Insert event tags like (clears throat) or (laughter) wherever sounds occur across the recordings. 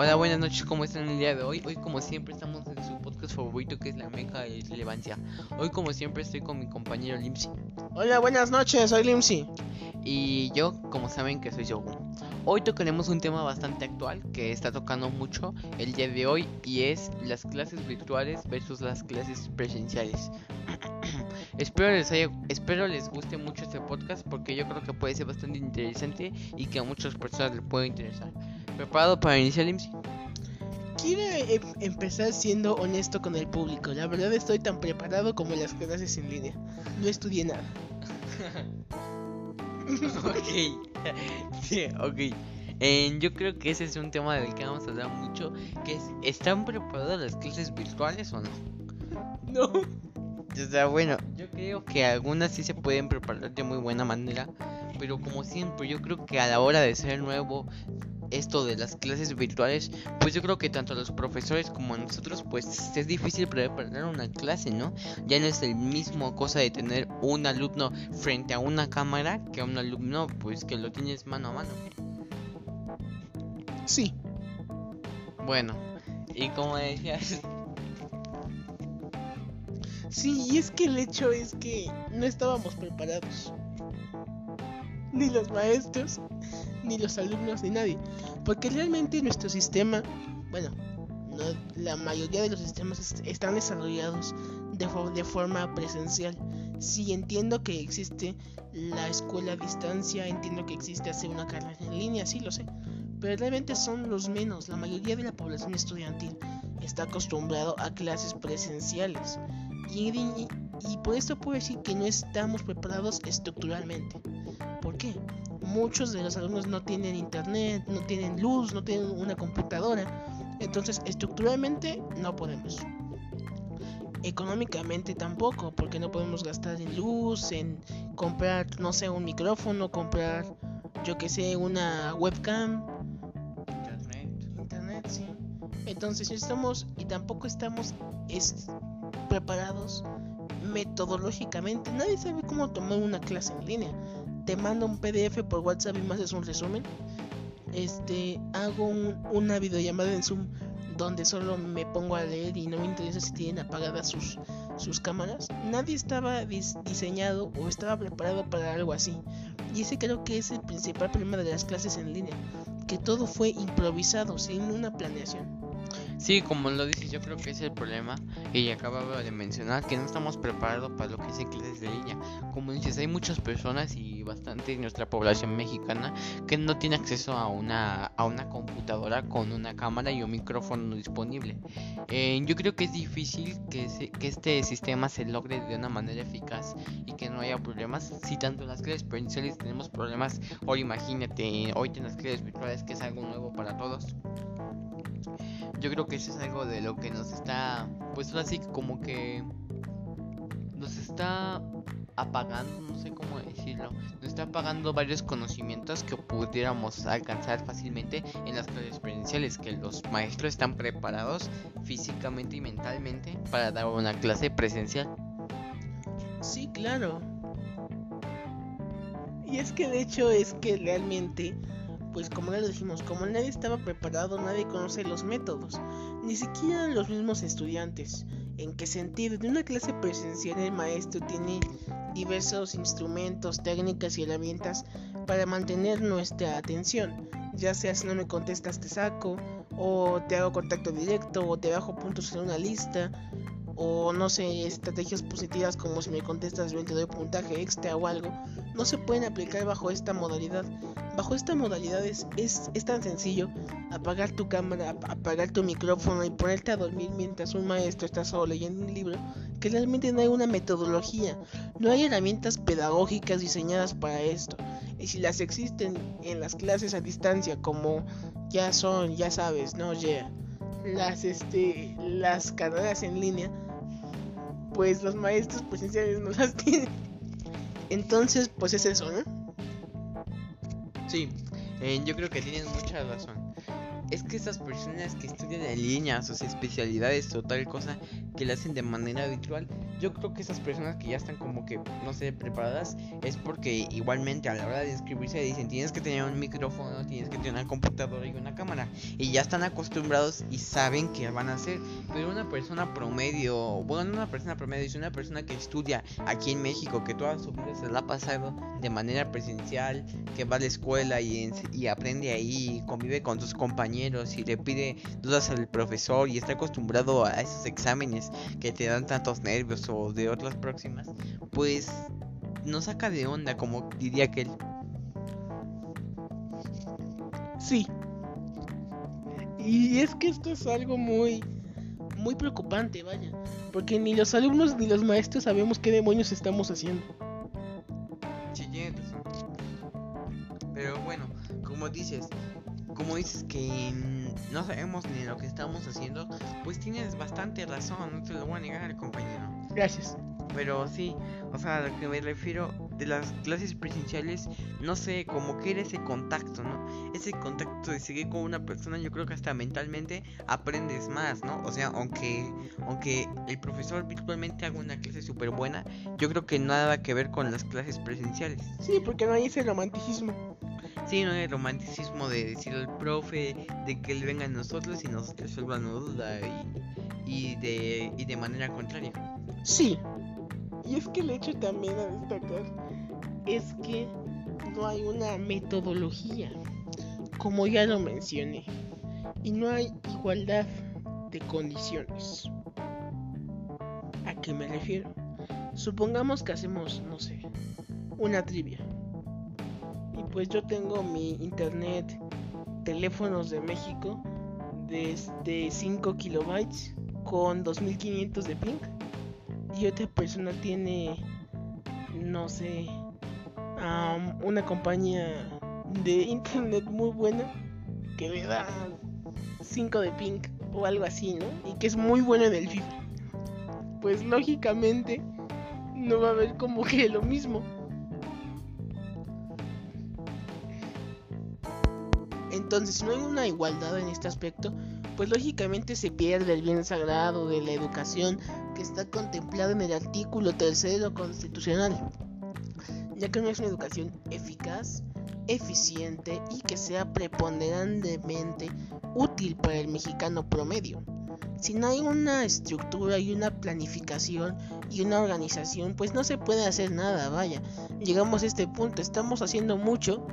Hola, buenas noches, ¿cómo están el día de hoy? Hoy como siempre estamos en su podcast favorito que es La Meca de Relevancia. Hoy como siempre estoy con mi compañero Limsi. Hola, buenas noches, soy Limsi. Y yo, como saben que soy Yogu. Hoy tocaremos un tema bastante actual que está tocando mucho el día de hoy y es las clases virtuales versus las clases presenciales. (clears throat) espero les haya, espero les guste mucho este podcast porque yo creo que puede ser bastante interesante y que a muchas personas les puede interesar. ¿Preparado para iniciar, IMSI? Quiero em, empezar siendo honesto con el público. La verdad estoy tan preparado como las clases en línea. No estudié nada. (laughs) ok. (laughs) sí, ok. Eh, yo creo que ese es un tema del que vamos a hablar mucho. Que es, ¿están preparadas las clases virtuales o no? No. O sea, bueno, yo creo que algunas sí se pueden preparar de muy buena manera. Pero como siempre, yo creo que a la hora de ser nuevo, esto de las clases virtuales, pues yo creo que tanto los profesores como nosotros, pues es difícil preparar una clase, ¿no? Ya no es el mismo cosa de tener un alumno frente a una cámara que a un alumno, pues que lo tienes mano a mano. Sí. Bueno, y como decías... Sí, y es que el hecho es que no estábamos preparados. Ni los maestros, ni los alumnos, ni nadie. Porque realmente nuestro sistema, bueno, la mayoría de los sistemas están desarrollados de, forma presencial. Sí, entiendo que existe la escuela a distancia, entiendo que existe hacer una carrera en línea, sí lo sé. Pero realmente son los menos. La mayoría de la población estudiantil está acostumbrado a clases presenciales. Y, y por esto puedo decir que no estamos preparados estructuralmente. ¿Por qué? Muchos de los alumnos no tienen internet, no tienen luz, no tienen una computadora. Entonces, estructuralmente no podemos. Económicamente tampoco, porque no podemos gastar en luz, en comprar, no sé, un micrófono, comprar, yo que sé, una webcam. Internet. Internet, sí. Entonces, estamos, y tampoco estamos preparados metodológicamente. Nadie sabe cómo tomar una clase en línea te mando un PDF por WhatsApp y me haces un resumen. Este, hago una videollamada en Zoom donde solo me pongo a leer y no me interesa si tienen apagadas sus, sus cámaras. Nadie estaba diseñado o estaba preparado para algo así. Y ese creo que es el principal problema de las clases en línea, que todo fue improvisado, sin una planeación. Sí, como lo dices, yo creo que es el problema. Y acababa de mencionar que no estamos preparados para lo que es clases de línea. Como dices, hay muchas personas y bastante de nuestra población mexicana que no tiene acceso a una, a una computadora con una cámara y un micrófono disponible. Eh, yo creo que es difícil que, que este sistema se logre de una manera eficaz y que no haya problemas. Si tanto en las clases presenciales tenemos problemas, hoy imagínate, hoy en las clases virtuales que es algo nuevo para todos yo creo que eso es algo de lo que nos está, pues así como que nos está apagando, no sé cómo decirlo, nos está apagando varios conocimientos que pudiéramos alcanzar fácilmente en las clases presenciales, que los maestros están preparados físicamente y mentalmente para dar una clase presencial. Sí, claro. Y es que el hecho es que realmente pues como ya lo dijimos, como nadie estaba preparado, nadie conoce los métodos, ni siquiera los mismos estudiantes. ¿En qué sentido? De una clase presencial el maestro tiene diversos instrumentos, técnicas y herramientas para mantener nuestra atención, ya sea si no me contestas te saco, o te hago contacto directo, o te bajo puntos en una lista, o no sé, estrategias positivas como si me contestas bien te doy puntaje extra o algo, no se pueden aplicar bajo esta modalidad. Bajo esta modalidad es, es, tan sencillo apagar tu cámara, apagar tu micrófono y ponerte a dormir mientras un maestro está solo leyendo un libro, que realmente no hay una metodología, no hay herramientas pedagógicas diseñadas para esto. Y si las existen en las clases a distancia, como ya son, ya sabes, no, ya, las, este, las carreras en línea, pues los maestros presenciales no las tienen. Entonces, pues es eso, ¿no? Sí, eh, yo creo que tienen mucha razón. Es que esas personas que estudian en línea sus especialidades o tal cosa que la hacen de manera habitual yo creo que esas personas que ya están como que, no sé, preparadas, es porque igualmente a la hora de inscribirse dicen, tienes que tener un micrófono, tienes que tener una computadora y una cámara. Y ya están acostumbrados y saben qué van a hacer. Pero una persona promedio, bueno, no una persona promedio, es una persona que estudia aquí en México, que toda su vida se la ha pasado de manera presencial, que va a la escuela y, y aprende ahí, convive con sus compañeros y le pide dudas al profesor y está acostumbrado a esos exámenes que te dan tantos nervios o de otras próximas, pues no saca de onda, como diría aquel. Sí. Y es que esto es algo muy muy preocupante, vaya, porque ni los alumnos ni los maestros sabemos qué demonios estamos haciendo. Sí, Pero bueno, como dices, como dices que no sabemos ni lo que estamos haciendo, pues tienes bastante razón, no te lo voy a negar, compañero. Gracias. Pero sí, o sea, a lo que me refiero de las clases presenciales, no sé, como que era ese contacto, ¿no? Ese contacto de seguir con una persona, yo creo que hasta mentalmente aprendes más, ¿no? O sea, aunque, aunque el profesor virtualmente haga una clase súper buena, yo creo que nada que ver con las clases presenciales. Sí, porque no hay ese romanticismo. Sí, no hay romanticismo de decir al profe, de que él venga a nosotros y nos resuelva una duda y, y, de, y de manera contraria. Sí, y es que el hecho también a destacar es que no hay una metodología, como ya lo mencioné, y no hay igualdad de condiciones. ¿A qué me refiero? Supongamos que hacemos, no sé, una trivia. Pues yo tengo mi internet, teléfonos de México, desde 5 kilobytes con 2500 de ping y otra persona tiene, no sé, una compañía de (laughs) internet muy buena que le da 5 de pink o algo así, ¿no? Y que es muy bueno en el FIFA. Pues lógicamente no va a haber como que lo mismo. Entonces, si no hay una igualdad en este aspecto, pues lógicamente se pierde el bien sagrado de la educación que está contemplado en el artículo tercero constitucional, ya que no es una educación eficaz, eficiente y que sea preponderantemente útil para el mexicano promedio. Si no hay una estructura y una planificación y una organización, pues no se puede hacer nada, vaya. Llegamos a este punto, estamos haciendo mucho,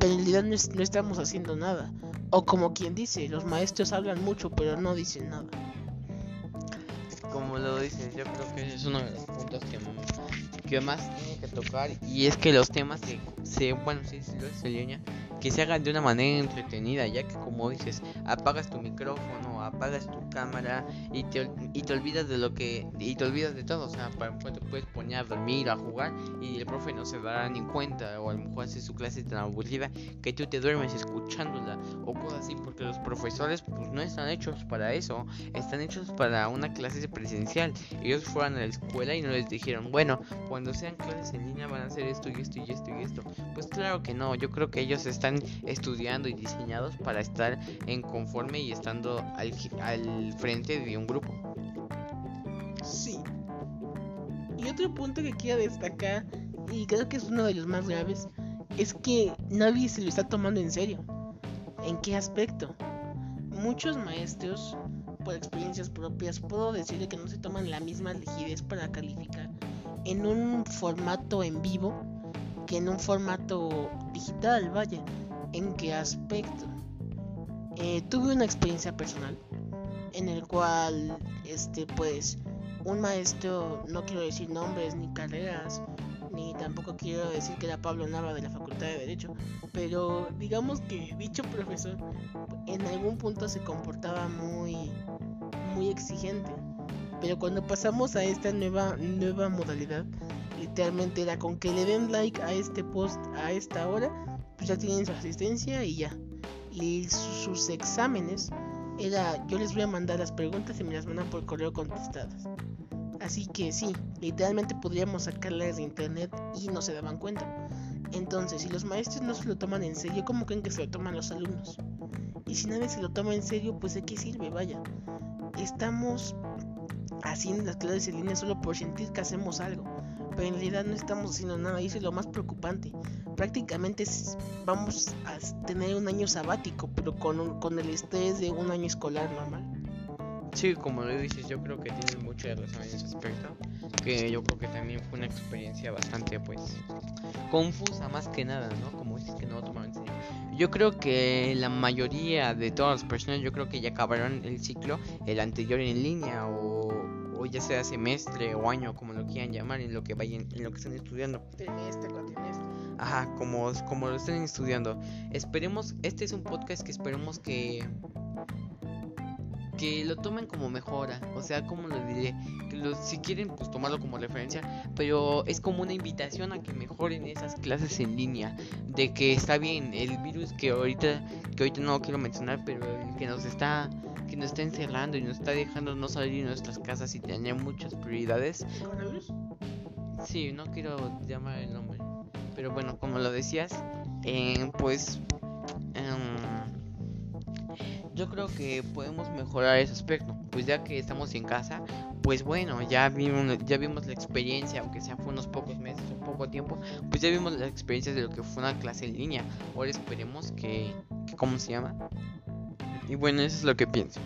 en realidad no, estamos haciendo nada. O como quien dice, los maestros hablan mucho pero no dicen nada. Como lo dices, yo creo que ese es uno de los puntos que, que más tiene que tocar y es que los temas se, se bueno, sí, sí, lo es, que se hagan de una manera entretenida, ya que como dices, apagas tu micrófono, apagas tu cámara y te, y te olvidas de lo que y te olvidas de todo, o sea, para te puedes poner a dormir, a jugar y el profe no se dará ni cuenta o a lo mejor hace su clase tan aburrida que tú te duermes escuchándola o cosas así, porque los profesores pues no están hechos para eso, están hechos para una clase presencial. Ellos fueron a la escuela y no les dijeron, bueno, cuando sean clases en línea van a hacer esto y esto y esto y esto. Pues claro que no, yo creo que ellos están estudiando y diseñados para estar en conforme y estando al, al frente de un grupo. Sí. Y otro punto que quiero destacar, y creo que es uno de los más graves, es que nadie se lo está tomando en serio. ¿En qué aspecto? Muchos maestros, por experiencias propias, puedo decirle que no se toman la misma rigidez para calificar en un formato en vivo que en un formato digital, vaya. ¿En qué aspecto? Eh, tuve una experiencia personal en el cual, este, pues, un maestro, no quiero decir nombres ni carreras, ni tampoco quiero decir que era Pablo Nava de la Facultad de Derecho, pero digamos que dicho profesor en algún punto se comportaba muy, muy exigente. Pero cuando pasamos a esta nueva, nueva modalidad, literalmente era con que le den like a este post a esta hora, pues ya tienen su asistencia y ya. Y sus exámenes era, yo les voy a mandar las preguntas y me las mandan por correo contestadas. Así que sí, literalmente podríamos sacarlas de internet y no se daban cuenta. Entonces, si los maestros no se lo toman en serio, ¿cómo creen que se lo toman los alumnos? Y si nadie se lo toma en serio, pues de qué sirve, vaya. Estamos haciendo las clases en línea solo por sentir que hacemos algo, pero en realidad no estamos haciendo nada y eso es lo más preocupante. Prácticamente vamos a tener un año sabático, pero con, con el estrés de un año escolar normal. Sí, como lo dices, yo creo que tienes mucha razón en ese aspecto. Que yo creo que también fue una experiencia bastante, pues, confusa más que nada, ¿no? Como dices que no tomaron en serio. Yo creo que la mayoría de todas las personas, yo creo que ya acabaron el ciclo, el anterior en línea o, o ya sea semestre o año, como lo quieran llamar, en lo que vayan, en lo que estén estudiando. Trimestre, cuatrimestre. Ajá, como, como lo estén estudiando. Esperemos, este es un podcast que esperemos que que lo tomen como mejora, o sea, como lo diré, que si quieren pues tomarlo como referencia, pero es como una invitación a que mejoren esas clases en línea, de que está bien el virus que ahorita que ahorita no quiero mencionar, pero el que nos está que nos está encerrando y nos está dejando no salir de nuestras casas y tener muchas prioridades. ¿Coronavirus? Sí, no quiero llamar el nombre, pero bueno, como lo decías, eh, pues yo creo que podemos mejorar ese aspecto. Pues ya que estamos en casa, pues bueno, ya vimos, ya vimos la experiencia, aunque sea fue unos pocos meses, un poco tiempo, pues ya vimos la experiencia de lo que fue una clase en línea. Ahora esperemos que, que ¿cómo se llama? Y bueno, eso es lo que pienso.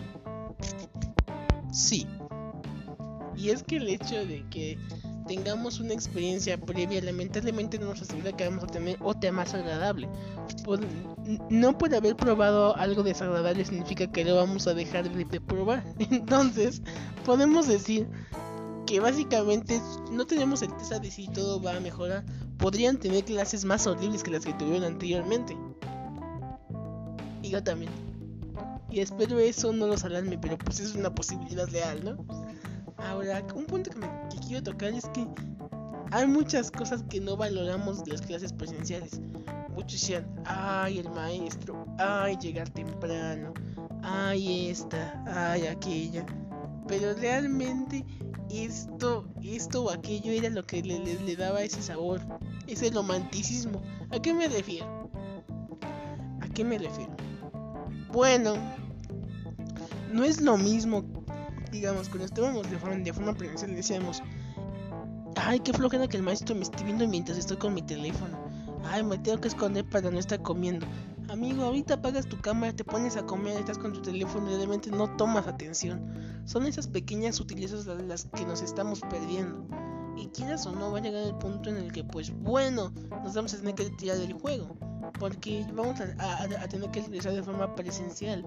Sí. Y es que el hecho de que tengamos una experiencia previa, lamentablemente no nos asegura que vamos a tener otra más agradable. no por haber probado algo desagradable significa que lo vamos a dejar de, probar. (laughs) Entonces, podemos decir que básicamente no tenemos certeza de si todo va a mejorar. Podrían tener clases más horribles que las que tuvieron anteriormente. Y yo también. Y espero eso no los alarme, pero pues es una posibilidad real, ¿no? Ahora, un punto que, me, quiero tocar es que hay muchas cosas que no valoramos de las clases presenciales. Muchos decían, ay, el maestro, ay, llegar temprano, ay, esta, ay, aquella. Pero realmente esto, esto o aquello era lo que le, le daba ese sabor, ese romanticismo. ¿A qué me refiero? ¿A qué me refiero? Bueno, no es lo mismo digamos, cuando estábamos de forma, de forma presencial decíamos, ay, qué flojera que el maestro me esté viendo mientras estoy con mi teléfono. Ay, me tengo que esconder para no estar comiendo. Amigo, ahorita apagas tu cámara, te pones a comer, estás con tu teléfono y realmente no tomas atención. Son esas pequeñas sutilezas las que nos estamos perdiendo. Y quieras o no, va a llegar el punto en el que, pues bueno, nos vamos a tener que tirar del juego. Porque vamos a, tener que utilizar de forma presencial.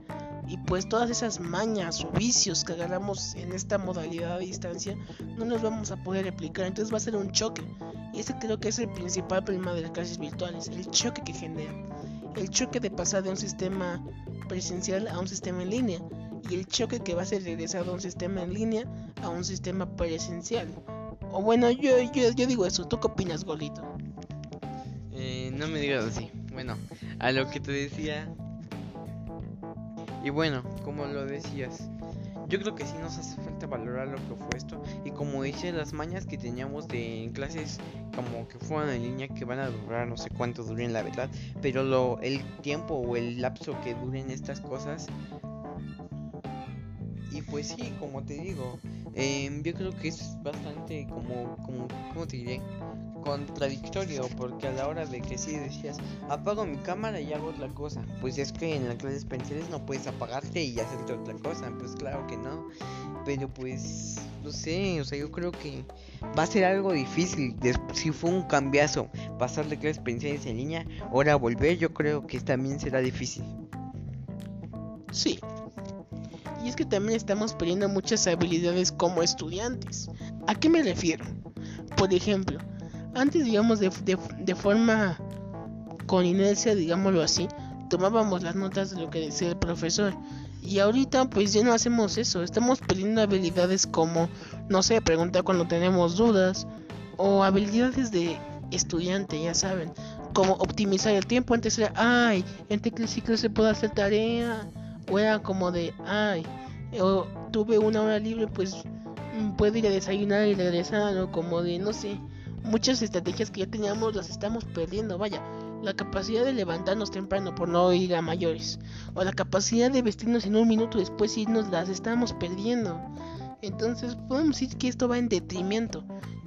Y pues todas esas mañas o vicios que agarramos en esta modalidad a distancia no nos vamos a poder replicar. Entonces va a ser un choque. Y ese creo que es el principal problema de las clases virtuales. El choque que genera. El choque de pasar de un sistema presencial a un sistema en línea. Y el choque que va a ser regresar de un sistema en línea a un sistema presencial. O bueno, yo, yo, yo digo eso. ¿Tú qué opinas, Golito? Eh, no me digas así. Bueno, a lo que te decía y bueno, como lo decías, yo creo que sí nos hace falta valorar lo que fue esto. Y como dice, las mañas que teníamos de clases como que fueron en línea que van a durar no sé cuánto duren la verdad. Pero lo, el tiempo o el lapso que duren estas cosas. Y pues sí, como te digo, em, yo creo que es bastante como, como, ¿cómo te diré? Contradictorio porque a la hora de que si decías apago mi cámara y hago otra cosa pues es que en las clases pensiles no puedes apagarte y hacer otra cosa pues claro que no. Pero pues no sé o sea yo creo que va a ser algo difícil si fue un cambiazo pasar de clases pensiles en línea ahora volver yo creo que también será difícil. Sí. Y es que también estamos perdiendo muchas habilidades como estudiantes. A qué me refiero por ejemplo antes, digamos, de, de, forma con inercia, digámoslo así, tomábamos las notas de lo que decía el profesor. Y ahorita pues ya no hacemos eso, estamos perdiendo habilidades como, no sé, preguntar cuando tenemos dudas o habilidades de estudiante, ya saben, como optimizar el tiempo. Antes era, ay, entre que ciclo se puede hacer tarea, o era como de, ay, o tuve una hora libre, pues mm, puedo ir a desayunar y regresar, o como de, no sé, muchas estrategias que ya teníamos las estamos perdiendo. Vaya, la capacidad de levantarnos temprano por no ir a mayores, o la capacidad de vestirnos en un minuto después y nos las estamos perdiendo. Entonces podemos decir que esto va en detrimento.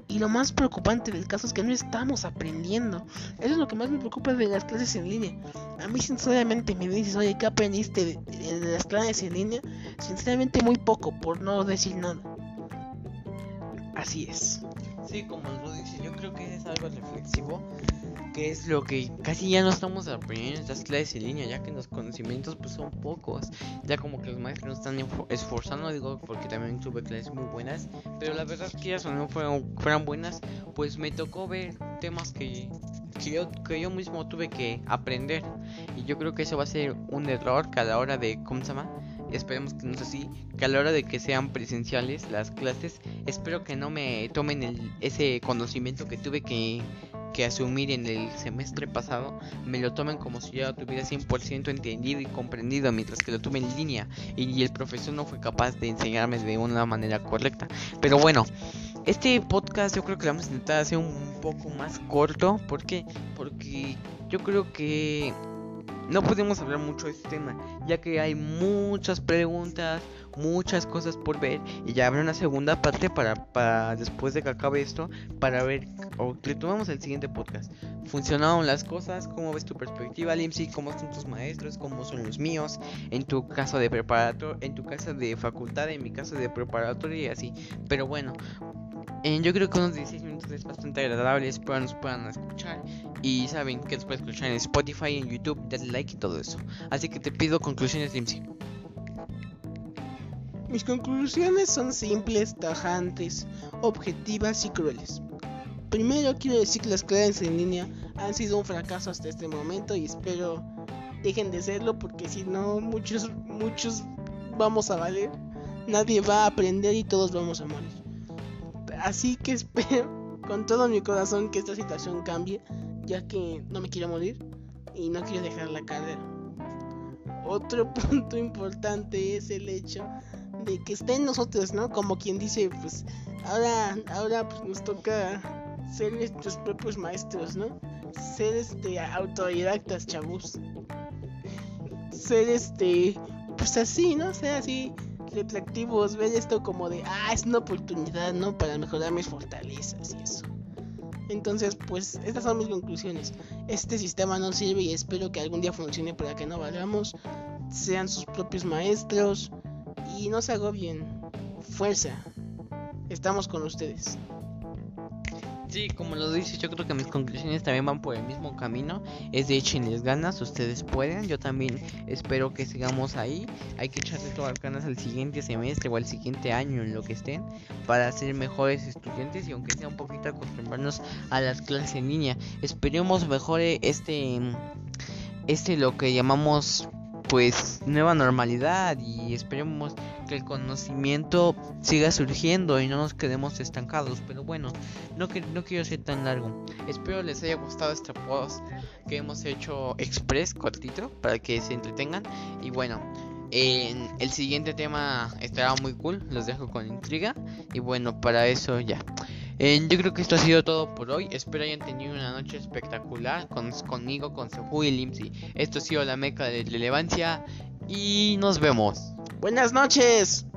Y lo más preocupante del caso es que no estamos aprendiendo. Eso es lo que más me preocupa de las clases en línea. A mí sinceramente me dices, oye, ¿qué aprendiste de las clases en línea? Sinceramente muy poco, por no decir nada. Así es. Sí, como lo dices, yo creo que es algo reflexivo, que es lo que casi ya no estamos aprendiendo en estas clases en línea, ya que los conocimientos pues son pocos, ya como que los maestros no están esforzando, digo, porque también tuve clases muy buenas, pero la verdad que ellas no fueron, fueran buenas, pues me tocó ver temas que, que, yo, que yo mismo tuve que aprender, y yo creo que eso va a ser un error cada hora de, ¿cómo se llama? Esperemos que no sea así, que a la hora de que sean presenciales las clases, espero que no me tomen el, ese conocimiento que tuve que, asumir en el semestre pasado, me lo tomen como si yo lo tuviera 100% entendido y comprendido, mientras que lo tuve en línea y el profesor no fue capaz de enseñarme de una manera correcta. Pero bueno, este podcast yo creo que lo vamos a intentar hacer un poco más corto, ¿por qué? Porque yo creo que no podemos hablar mucho de este tema, ya que hay muchas preguntas, muchas cosas por ver, y ya habrá una segunda parte para, después de que acabe esto, para ver, o retomamos el siguiente podcast. ¿Funcionaron las cosas? ¿Cómo ves tu perspectiva, Limsi? ¿Cómo son tus maestros? ¿Cómo son los míos? En tu caso de preparatorio, en tu caso de facultad, en mi caso de preparatoria y así. Pero bueno, yo creo que unos 16 minutos es bastante agradable, espero nos puedan escuchar y saben que pueden escuchar en Spotify, en YouTube, darle like y todo eso. Así que te pido conclusiones, Limsi. Mis conclusiones son simples, tajantes, objetivas y crueles. Primero quiero decir que las clases en línea han sido un fracaso hasta este momento y espero dejen de serlo porque si no muchos muchos vamos a valer, nadie va a aprender y todos vamos a morir. Así que espero con todo mi corazón que esta situación cambie, ya que no me quiero morir y no quiero dejar la carrera. Otro (laughs) punto importante es el hecho de que estén nosotros, ¿no? Como quien dice, pues ahora, ahora pues nos toca ser nuestros propios maestros, ¿no? Ser este autodidactas, chavos. Ser este, pues así, ¿no? Ser así reflectivos, ver esto como de, ah, es una oportunidad, ¿no? Para mejorar mis fortalezas y eso. Entonces, pues estas son mis conclusiones. Este sistema no sirve y espero que algún día funcione para que no valgamos, sean sus propios maestros y no se agobien. Fuerza. Estamos con ustedes. Sí, como lo dices, yo creo que mis conclusiones también van por el mismo camino. Es de echenles ganas, ustedes pueden. Yo también espero que sigamos ahí. Hay que echarle todas las ganas al siguiente semestre o al siguiente año en lo que estén para ser mejores estudiantes y aunque sea un poquito acostumbrarnos a las clases en línea. Esperemos mejore este este lo que llamamos pues nueva normalidad y esperemos que el conocimiento siga surgiendo y no nos quedemos estancados. Pero bueno, no, que, no quiero ser tan largo. Espero les haya gustado este post que hemos hecho express cortito para que se entretengan. Y bueno, en el siguiente tema estará muy cool, los dejo con intriga. Y bueno, para eso ya. Eh, yo creo que esto ha sido todo por hoy. Espero hayan tenido una noche espectacular con, conmigo, con Sefu y Limsi. Esto ha sido la meca de relevancia y nos vemos. Buenas noches.